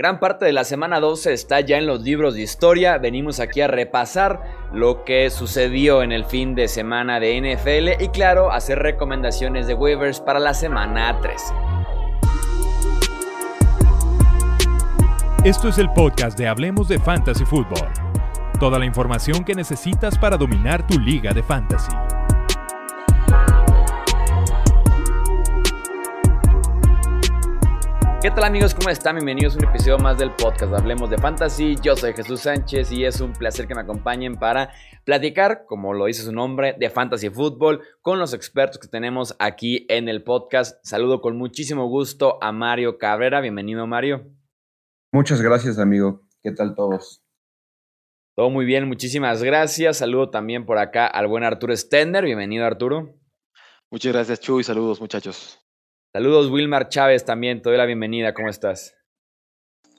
Gran parte de la semana 12 está ya en los libros de historia. Venimos aquí a repasar lo que sucedió en el fin de semana de NFL y claro, hacer recomendaciones de waivers para la semana 13. Esto es el podcast de Hablemos de Fantasy Football. Toda la información que necesitas para dominar tu liga de fantasy. ¿Qué tal amigos? ¿Cómo están? Bienvenidos a un episodio más del podcast Hablemos de Fantasy. Yo soy Jesús Sánchez y es un placer que me acompañen para platicar, como lo dice su nombre, de Fantasy Football con los expertos que tenemos aquí en el podcast. Saludo con muchísimo gusto a Mario Cabrera. Bienvenido Mario. Muchas gracias amigo. ¿Qué tal todos? Todo muy bien, muchísimas gracias. Saludo también por acá al buen Arturo Stender. Bienvenido Arturo. Muchas gracias Chu y saludos muchachos. Saludos, Wilmar Chávez también, te doy la bienvenida, ¿cómo estás?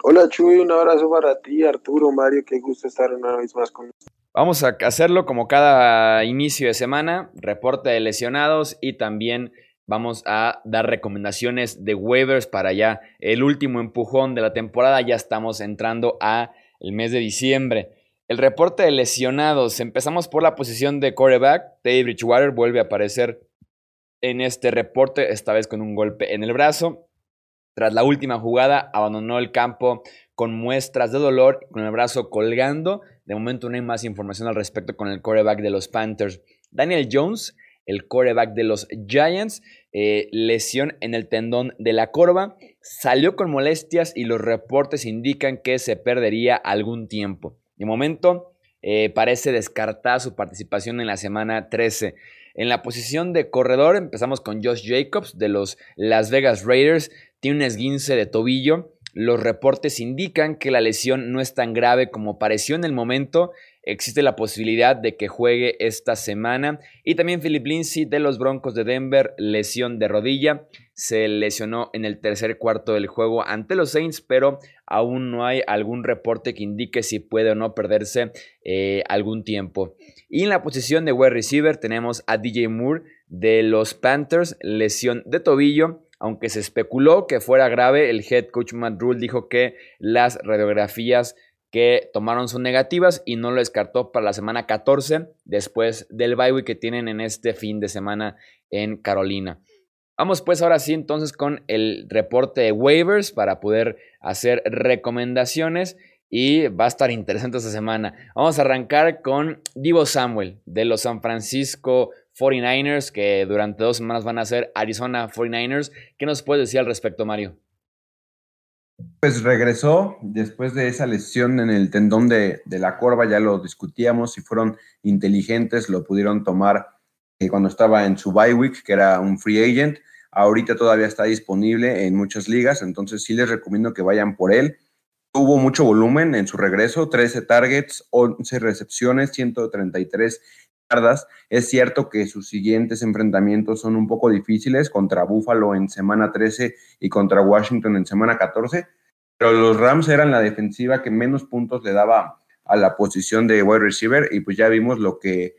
Hola Chuy, un abrazo para ti, Arturo, Mario, qué gusto estar una vez más con. Vamos a hacerlo como cada inicio de semana, reporte de lesionados y también vamos a dar recomendaciones de waivers para ya el último empujón de la temporada, ya estamos entrando a el mes de diciembre. El reporte de lesionados, empezamos por la posición de quarterback, Teddy Bridgewater vuelve a aparecer en este reporte, esta vez con un golpe en el brazo. Tras la última jugada, abandonó el campo con muestras de dolor, con el brazo colgando. De momento no hay más información al respecto con el quarterback de los Panthers. Daniel Jones, el quarterback de los Giants, eh, lesión en el tendón de la corva, salió con molestias y los reportes indican que se perdería algún tiempo. De momento eh, parece descartar su participación en la semana 13. En la posición de corredor empezamos con Josh Jacobs de los Las Vegas Raiders. Tiene un esguince de tobillo. Los reportes indican que la lesión no es tan grave como pareció en el momento. Existe la posibilidad de que juegue esta semana. Y también Philip Lindsay de los Broncos de Denver, lesión de rodilla. Se lesionó en el tercer cuarto del juego ante los Saints, pero aún no hay algún reporte que indique si puede o no perderse eh, algún tiempo. Y en la posición de wide receiver tenemos a DJ Moore de los Panthers, lesión de tobillo. Aunque se especuló que fuera grave, el head coach Matt Rule dijo que las radiografías que tomaron son negativas y no lo descartó para la semana 14 después del bye week que tienen en este fin de semana en Carolina. Vamos pues ahora sí entonces con el reporte de waivers para poder hacer recomendaciones y va a estar interesante esta semana. Vamos a arrancar con Divo Samuel de los San Francisco 49ers que durante dos semanas van a ser Arizona 49ers. ¿Qué nos puedes decir al respecto, Mario? Pues regresó después de esa lesión en el tendón de, la corva, ya lo discutíamos, si fueron inteligentes, lo pudieron tomar eh, cuando estaba en su bye week, que era un free agent. Ahorita todavía está disponible en muchas ligas, entonces sí les recomiendo que vayan por él. Tuvo mucho volumen en su regreso, 13 targets, 11 recepciones, 133 Es cierto que sus siguientes enfrentamientos son un poco difíciles contra Buffalo en semana 13 y contra Washington en semana 14, pero los Rams eran la defensiva que menos puntos le daba a la posición de wide receiver y pues ya vimos lo que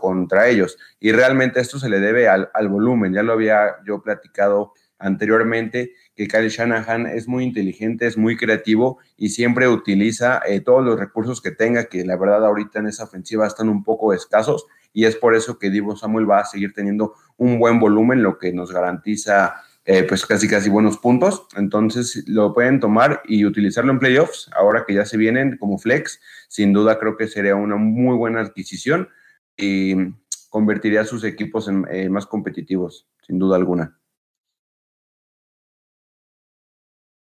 contra ellos. Y realmente esto se le debe al, volumen. Ya lo había yo platicado anteriormente, que Kyle Shanahan es muy inteligente, es muy creativo y siempre utiliza eh, todos los recursos que tenga, que la verdad ahorita en esa ofensiva están un poco escasos y es por eso que Divo Samuel va a seguir teniendo un buen volumen, lo que nos garantiza eh, pues casi casi buenos puntos. Entonces lo pueden tomar y utilizarlo en playoffs, ahora que ya se vienen como flex, sin duda creo que sería una muy buena adquisición y convertiría a sus equipos en eh, más competitivos, sin duda alguna.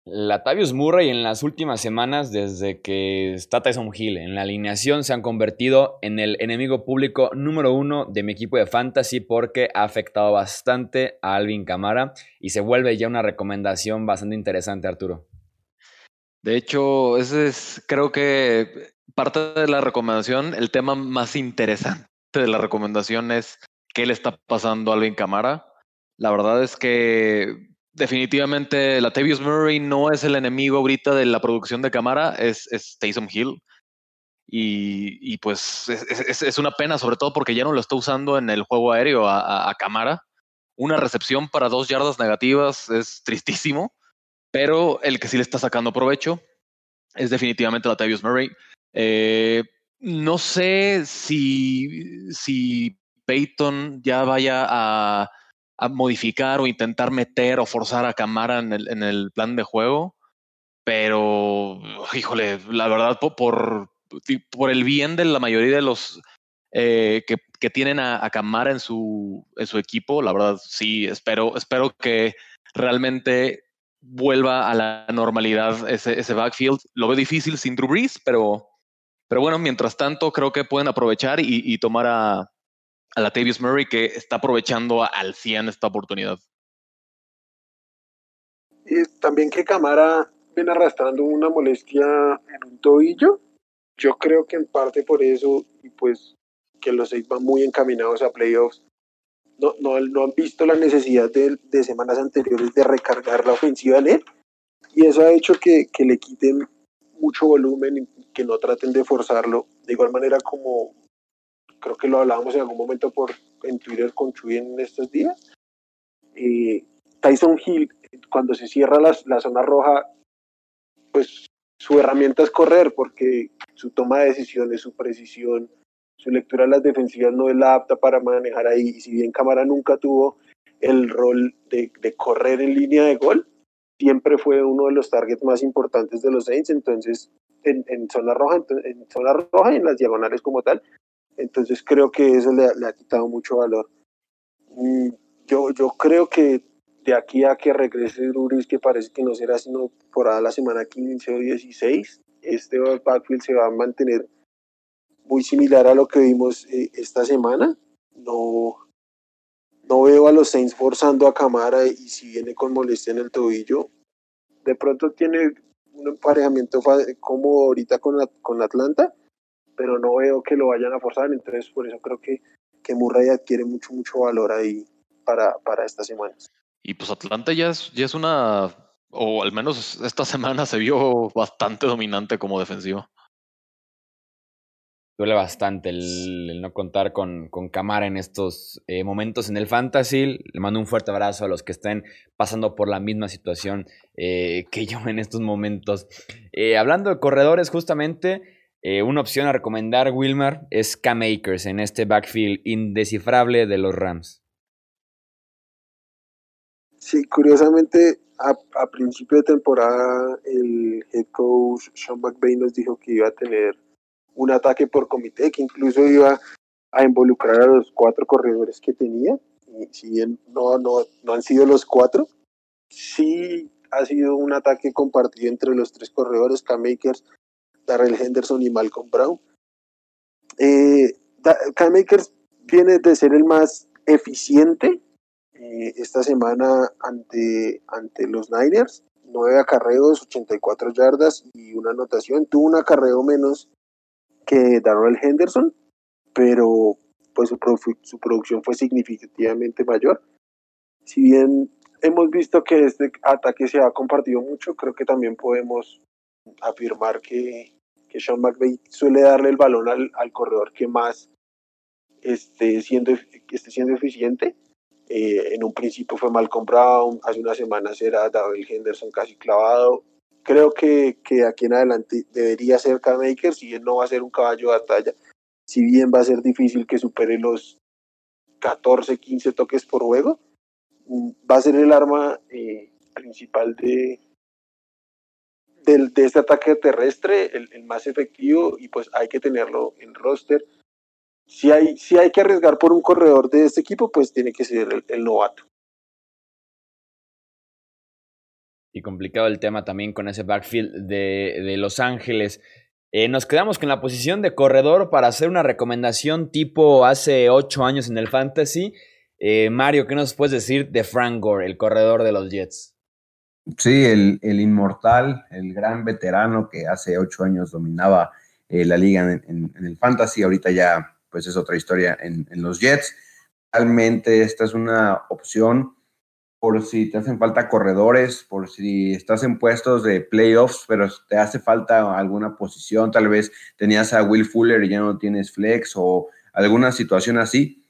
Latavius Murray en las últimas semanas, desde que está Tyson Hill en la alineación, se han convertido en el enemigo público número uno de mi equipo de fantasy porque ha afectado bastante a Alvin Camara y se vuelve ya una recomendación bastante interesante, Arturo. De hecho, ese es, creo que parte de la recomendación, el tema más interesante de la recomendación es qué le está pasando a Alvin Camara. La verdad es que definitivamente la Tavius Murray no es el enemigo ahorita de la producción de Camara, es, es Taysom Hill. Y, pues es, una pena, sobre todo porque ya no lo está usando en el juego aéreo a, a, Camara. Una recepción para dos yardas negativas es tristísimo. pero el que sí le está sacando provecho es definitivamente Latavius Murray. Eh, no sé si, si Peyton ya vaya a, modificar o intentar meter o forzar a Camara en el, en el plan de juego, pero híjole, la verdad, por, por, el bien de la mayoría de los eh, que, que, tienen a, a, Camara en su, en su equipo, la verdad sí, espero, espero que realmente vuelva a la normalidad ese, ese backfield. Lo veo difícil sin Drew Brees, pero, pero bueno, mientras tanto creo que pueden aprovechar y, y tomar a, a la Tavius Murray que está aprovechando al 100 esta oportunidad. Y también que Camara viene arrastrando una molestia en un tobillo. Yo creo que en parte por eso, pues que los seis van muy encaminados a playoffs, no, no, no han visto la necesidad de, de, semanas anteriores de recargar la ofensiva en él. Y eso ha hecho que, que le quiten mucho volumen y que no traten de forzarlo. De igual manera como creo que lo hablábamos en algún momento por, en Twitter con Chuy en estos días. Eh, Tyson Hill, cuando se cierra la, la zona roja, pues su herramienta es correr porque su toma de decisiones, su precisión, su lectura de las defensivas no es la apta para manejar ahí. Y si bien Cámara nunca tuvo el rol de, correr en línea de gol, siempre fue uno de los targets más importantes de los Saints. Entonces, en, en zona roja, en, zona roja y en las diagonales como tal. Entonces, creo que eso le, le ha quitado mucho valor. Mm, yo, yo creo que de aquí a que regrese Ruris, que parece que no será sino por la semana 15 o 16, este backfield se va a mantener muy similar a lo que vimos eh, esta semana. No, no veo a los Saints forzando a Camara y si viene con molestia en el tobillo, de pronto tiene un emparejamiento como ahorita con, con Atlanta, pero no veo que lo vayan a forzar, entonces por eso creo que, que Murray adquiere mucho, mucho valor ahí para, para estas semanas. Y pues Atlanta ya es, ya es una, o al menos esta semana se vio bastante dominante como defensivo duele bastante el, no contar con, con Camara en estos eh, momentos en el fantasy. Le mando un fuerte abrazo a los que estén pasando por la misma situación eh, que yo en estos momentos. Eh, hablando de corredores, justamente, una opción a recomendar, Wilmar, es Cam Akers en este backfield indescifrable de los Rams. Sí, curiosamente, a, a principio de temporada, el head coach Sean McVay nos dijo que iba a tener un ataque por comité que incluso iba a involucrar a los cuatro corredores que tenía. Y si bien no, no, no han sido los cuatro, sí ha sido un ataque compartido entre los tres corredores, Cam Akers, Darrell Henderson y Malcolm Brown. Eh, Cam Akers viene de ser el más eficiente eh, esta semana ante, ante los Niners. Nueve acarreos, 84 yardas y una anotación. Tuvo un acarreo menos que Darrell Henderson, pero pues su, su, producción fue significativamente mayor. Si bien hemos visto que este ataque se ha compartido mucho, creo que también podemos afirmar que, que Sean McVay suele darle el balón al, al corredor que más esté siendo, esté siendo eficiente. Eh, en un principio fue Malcolm Brown, hace unas semanas era David Henderson casi clavado, creo que, que aquí en adelante debería ser K-Maker, si bien no va a ser un caballo de batalla, si bien va a ser difícil que supere los 14, 15 toques por juego, mm, va a ser el arma eh, principal de, de, este ataque terrestre, el, más efectivo, y pues hay que tenerlo en roster. Si hay, si hay que arriesgar por un corredor de este equipo, pues tiene que ser el, el novato. y complicado el tema también con ese backfield de, de Los Ángeles. Eh, nos quedamos con la posición de corredor para hacer una recomendación tipo hace ocho años en el Fantasy. Eh, Mario, ¿qué nos puedes decir de Frank Gore, el corredor de los Jets? Sí, el, el inmortal, el gran veterano que hace ocho años dominaba eh, la liga en, el Fantasy, ahorita ya pues es otra historia en, en los Jets. Realmente esta es una opción por si te hacen falta corredores, por si estás en puestos de playoffs, pero te hace falta alguna posición, tal vez tenías a Will Fuller y ya no tienes flex o alguna situación así,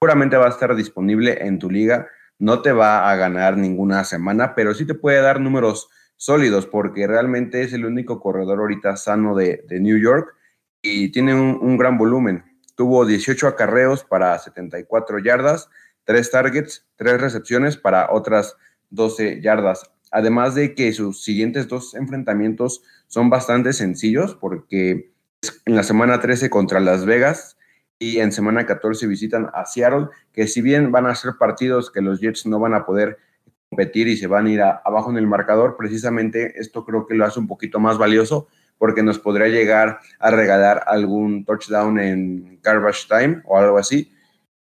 seguramente va a estar disponible en tu liga. No te va a ganar ninguna semana, pero sí te puede dar números sólidos, porque realmente es el único corredor ahorita sano de, New York y tiene un, gran volumen. Tuvo 18 acarreos para 74 yardas, 3 targets, 3 recepciones para otras 12 yardas. Además de que sus siguientes dos enfrentamientos son bastante sencillos, porque en la semana 13 contra Las Vegas y en semana 14 visitan a Seattle, que si bien van a ser partidos que los Jets no van a poder competir y se van a ir abajo en el marcador, precisamente esto creo que lo hace un poquito más valioso porque nos podría llegar a regalar algún touchdown en garbage time o algo así,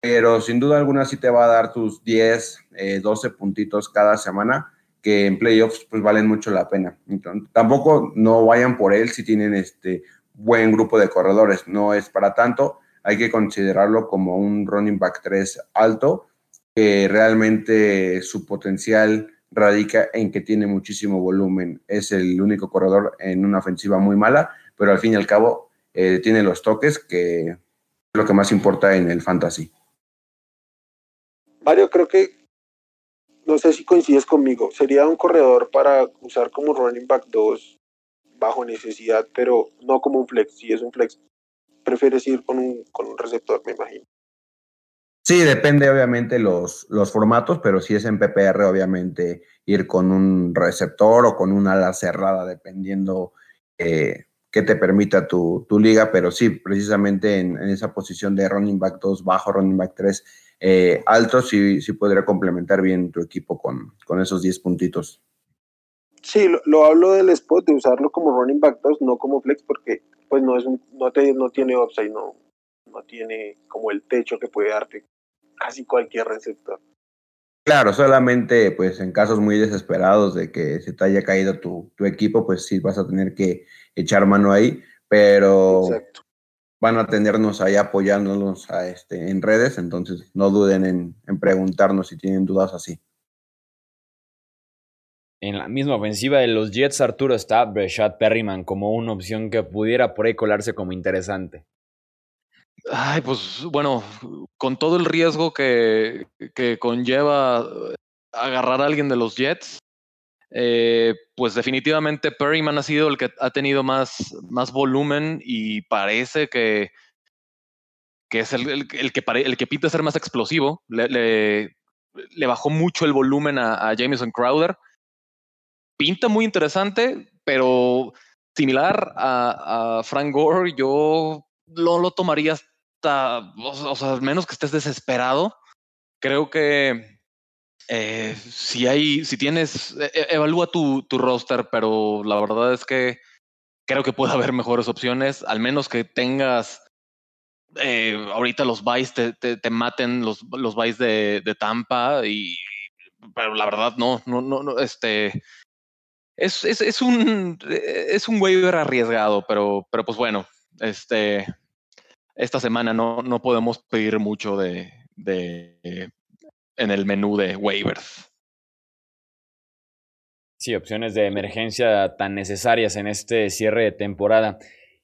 pero sin duda alguna sí te va a dar tus 10, 12 eh, puntitos cada semana que en playoffs pues valen mucho la pena. Entonces, tampoco no vayan por él si tienen este buen grupo de corredores, no es para tanto, hay que considerarlo como un running back 3 alto que realmente su potencial radica en que tiene muchísimo volumen. Es el único corredor en una ofensiva muy mala, pero al fin y al cabo eh, tiene los toques, que es lo que más importa en el fantasy. Mario, creo que, no sé si coincides conmigo, sería un corredor para usar como running back 2 bajo necesidad, pero no como un flex. Si es un flex, prefieres ir con un, con un receptor, me imagino. Sí, depende obviamente los, los formatos, pero si es en PPR, obviamente ir con un receptor o con una ala cerrada, dependiendo eh, qué te permita tu, tu, liga, pero sí, precisamente en, esa posición de running back 2 bajo, running back 3 eh, alto, sí, sí podría complementar bien tu equipo con, con esos 10 puntitos. Sí, lo, hablo del spot, de usarlo como running back 2, no como flex, porque pues no, es no, te, no tiene upside, no, no tiene como el techo que puede darte casi cualquier receptor. Claro, solamente pues en casos muy desesperados de que se te haya caído tu, equipo, pues sí vas a tener que echar mano ahí, pero van a tenernos ahí apoyándonos a este, en redes, entonces no duden en, en preguntarnos si tienen dudas así. En la misma ofensiva de los Jets, Arturo está Breshad Perryman como una opción que pudiera por ahí colarse como interesante. Ay, pues bueno, con todo el riesgo que, que conlleva agarrar a alguien de los Jets, eh, pues definitivamente Perryman ha sido el que ha tenido más, más volumen y parece que, que es el, el, que el que pinta ser más explosivo. Le, le, bajó mucho el volumen a, a, Jameson Crowder. Pinta muy interesante, pero similar a, a Frank Gore, yo no lo tomaría o sea, al menos que estés desesperado, creo que eh, si hay, si tienes, e, e, evalúa tu, tu roster, pero la verdad es que creo que puede haber mejores opciones, al menos que tengas eh, ahorita los buys te, te, maten los, los buys de, de, Tampa y pero la verdad no, no, no, no este es, es, es un es un waiver arriesgado, pero, pero pues bueno, este esta semana no, no podemos pedir mucho de, de, en el menú de waivers. Sí, opciones de emergencia tan necesarias en este cierre de temporada.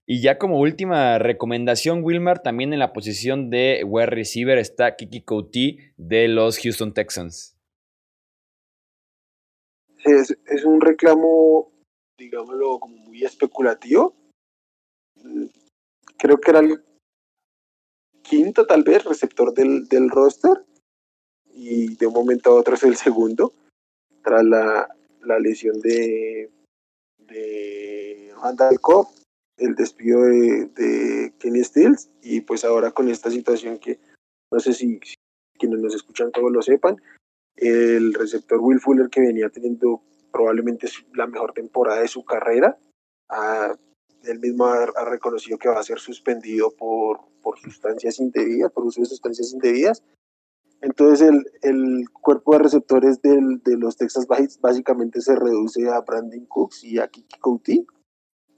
Y ya como última recomendación, Wilmar, también en la posición de wide receiver está Kiki Couty de los Houston Texans. Es, es un reclamo, digámoslo, como muy especulativo. Creo que era el quinto tal vez receptor del, del roster y de un momento a otro es el segundo tras la, la lesión de, de Randall Cobb, el despido de, de, Kenny Stills y pues ahora con esta situación que no sé si, quienes nos escuchan todos lo sepan, el receptor Will Fuller que venía teniendo probablemente la mejor temporada de su carrera, a, él mismo ha, reconocido que va a ser suspendido por, por sustancias indebidas, por uso de sustancias indebidas. Entonces el, el cuerpo de receptores del, de los Texas básicamente se reduce a Brandon Cooks y a Kiki Couty.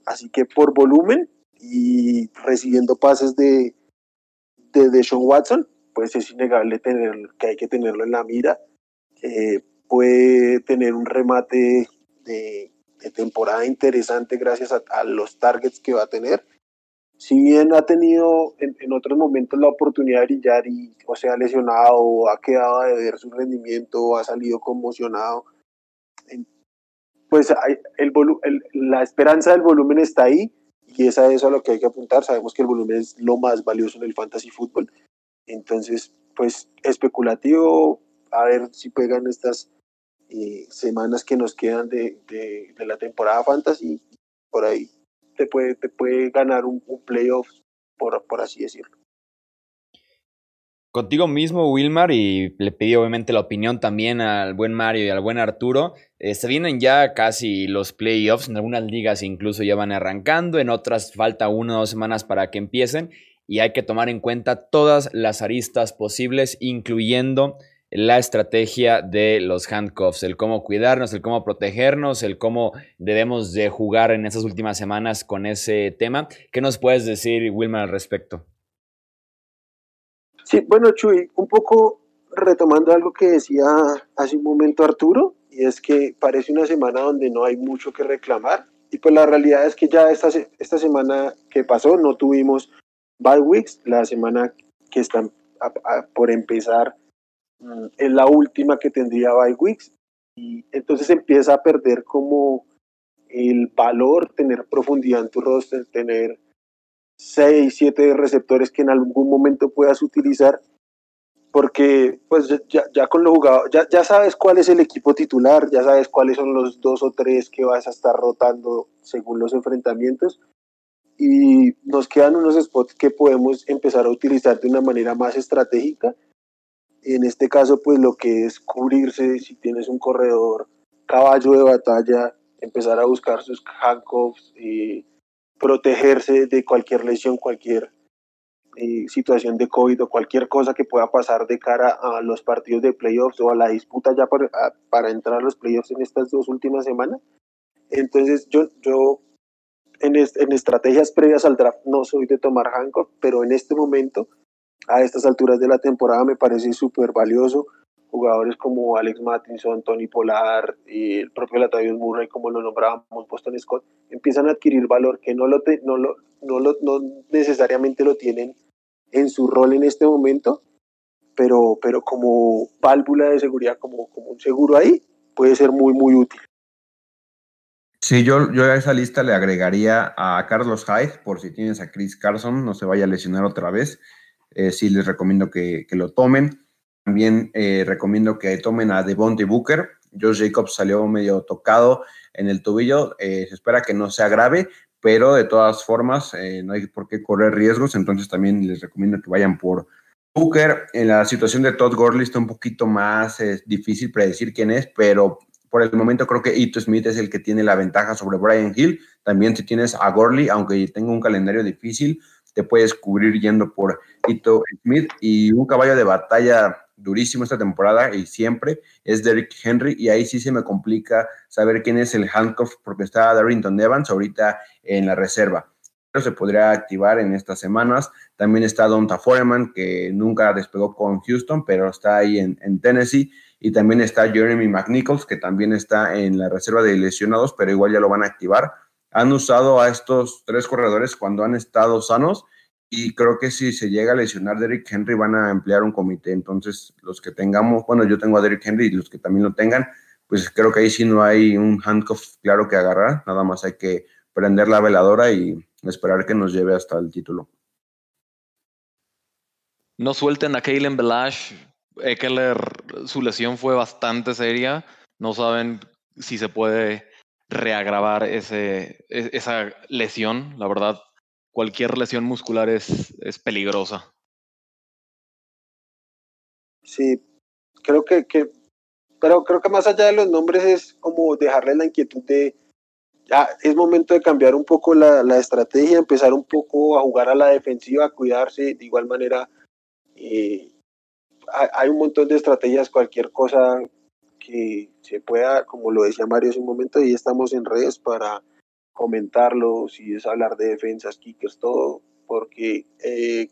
Así que por volumen y recibiendo pases de, de, Watson, pues es innegable tener, que hay que tenerlo en la mira. Eh, puede tener un remate de temporada interesante gracias a, los targets que va a tener. Si bien ha tenido en, otros momentos la oportunidad de brillar y o sea lesionado o ha quedado de ver su rendimiento ha salido conmocionado, pues la esperanza del volumen está ahí y es a eso a lo que hay que apuntar. Sabemos que el volumen es lo más valioso en el fantasy fútbol. Entonces, pues especulativo, a ver si pegan estas eh, semanas que nos quedan de, de, la temporada fantasy. Por ahí te puede, te puede ganar un, playoff, por, por así decirlo contigo mismo, Wilmar, y le pedí obviamente la opinión también al buen Mario y al buen Arturo. Eh, se vienen ya casi los playoffs, en algunas ligas incluso ya van arrancando, en otras falta una o dos semanas para que empiecen, y hay que tomar en cuenta todas las aristas posibles, incluyendo la estrategia de los handcuffs, el cómo cuidarnos, el cómo protegernos, el cómo debemos de jugar en esas últimas semanas con ese tema. ¿Qué nos puedes decir, Wilmar, al respecto? Sí, bueno, Chuy, un poco retomando algo que decía hace un momento Arturo, y es que parece una semana donde no hay mucho que reclamar, y pues la realidad es que ya esta, esta semana que pasó no tuvimos bye weeks, la semana que está por empezar es la última que tendría weeks, y entonces empieza a perder como el valor, tener profundidad en tu roster, tener 6, 7 receptores que en algún momento puedas utilizar, porque pues ya, ya con los jugadores, ya, ya sabes cuál es el equipo titular, ya sabes cuáles son los dos o tres que vas a estar rotando según los enfrentamientos, y nos quedan unos spots que podemos empezar a utilizar de una manera más estratégica. En este caso, pues lo que es cubrirse, si tienes un corredor caballo de batalla, empezar a buscar sus handcuffs y protegerse de cualquier lesión, cualquier eh, situación de COVID o cualquier cosa que pueda pasar de cara a los partidos de playoffs o a la disputa ya para, para entrar a los playoffs en estas dos últimas semanas. Entonces yo, yo en, en estrategias previas al draft no soy de tomar Hancock, pero en este momento, a estas alturas de la temporada, me parece súper valioso jugadores como Alex Mattinson, Tony Polar y el propio Latavius Murray, como lo nombrábamos, Boston Scott, empiezan a adquirir valor que no, lo no, lo, no, lo, no necesariamente lo tienen en su rol en este momento, pero, pero como válvula de seguridad, como, como un seguro ahí, puede ser muy, muy útil. Sí, yo, yo a esa lista le agregaría a Carlos Hyde, por si tienes a Chris Carson, no se vaya a lesionar otra vez. Eh, sí les recomiendo que, que lo tomen. También eh, recomiendo que tomen a Devontae Booker. Josh Jacobs salió medio tocado en el tobillo. Eh, se espera que no sea grave, pero de todas formas eh, no hay por qué correr riesgos. Entonces también les recomiendo que vayan por Booker. En la situación de Todd Gurley está un poquito más difícil predecir quién es, pero por el momento creo que Ito Smith es el que tiene la ventaja sobre Brian Hill. También si tienes a Gurley, aunque tenga un calendario difícil, te puedes cubrir yendo por Ito Smith y un caballo de batalla durísimo esta temporada y siempre es Derrick Henry y ahí sí se me complica saber quién es el handcuff porque está Darrington Evans ahorita en la reserva. Pero se podría activar en estas semanas. También está Donta Foreman que nunca despegó con Houston pero está ahí en, en Tennessee y también está Jeremy McNichols que también está en la reserva de lesionados pero igual ya lo van a activar. Han usado a estos tres corredores cuando han estado sanos y creo que si se llega a lesionar Derrick Henry van a emplear un comité. Entonces, los que tengamos, bueno, yo tengo a Derrick Henry y los que también lo tengan, pues creo que ahí sí no hay un handcuff claro que agarrar. Nada más hay que prender la veladora y esperar que nos lleve hasta el título. No suelten a Kalen Belash. Eckler, su lesión fue bastante seria. No saben si se puede reagravar ese, e, esa lesión. La verdad, cualquier lesión muscular es, es peligrosa. Sí, creo que, que, pero creo que más allá de los nombres es como dejarle la inquietud de, ya es momento de cambiar un poco la, la estrategia, empezar un poco a jugar a la defensiva, a cuidarse, de igual manera, eh, hay, hay un montón de estrategias, cualquier cosa que se pueda, como lo decía Mario hace un momento, y estamos en redes para comentarlo, si es hablar de defensas, kickers, todo, porque eh,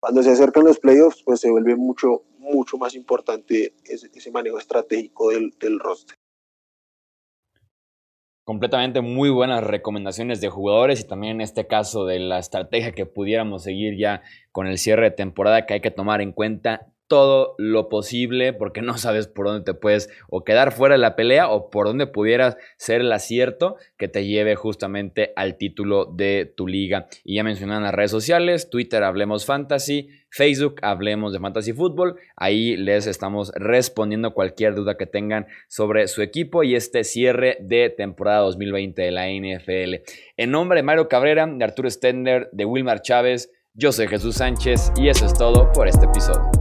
cuando se acercan los playoffs, pues se vuelve mucho, mucho más importante ese, ese manejo estratégico del, del roster. Completamente muy buenas recomendaciones de jugadores y también en este caso de la estrategia que pudiéramos seguir ya con el cierre de temporada que hay que tomar en cuenta todo lo posible porque no sabes por dónde te puedes o quedar fuera de la pelea o por dónde pudiera ser el acierto que te lleve justamente al título de tu liga. Y ya mencionan las redes sociales, Twitter Hablemos Fantasy, Facebook Hablemos de Fantasy Fútbol. Ahí les estamos respondiendo cualquier duda que tengan sobre su equipo y este cierre de temporada 2020 de la NFL. En nombre de Mario Cabrera, de Arturo Stender, de Wilmar Chávez, yo soy Jesús Sánchez y eso es todo por este episodio.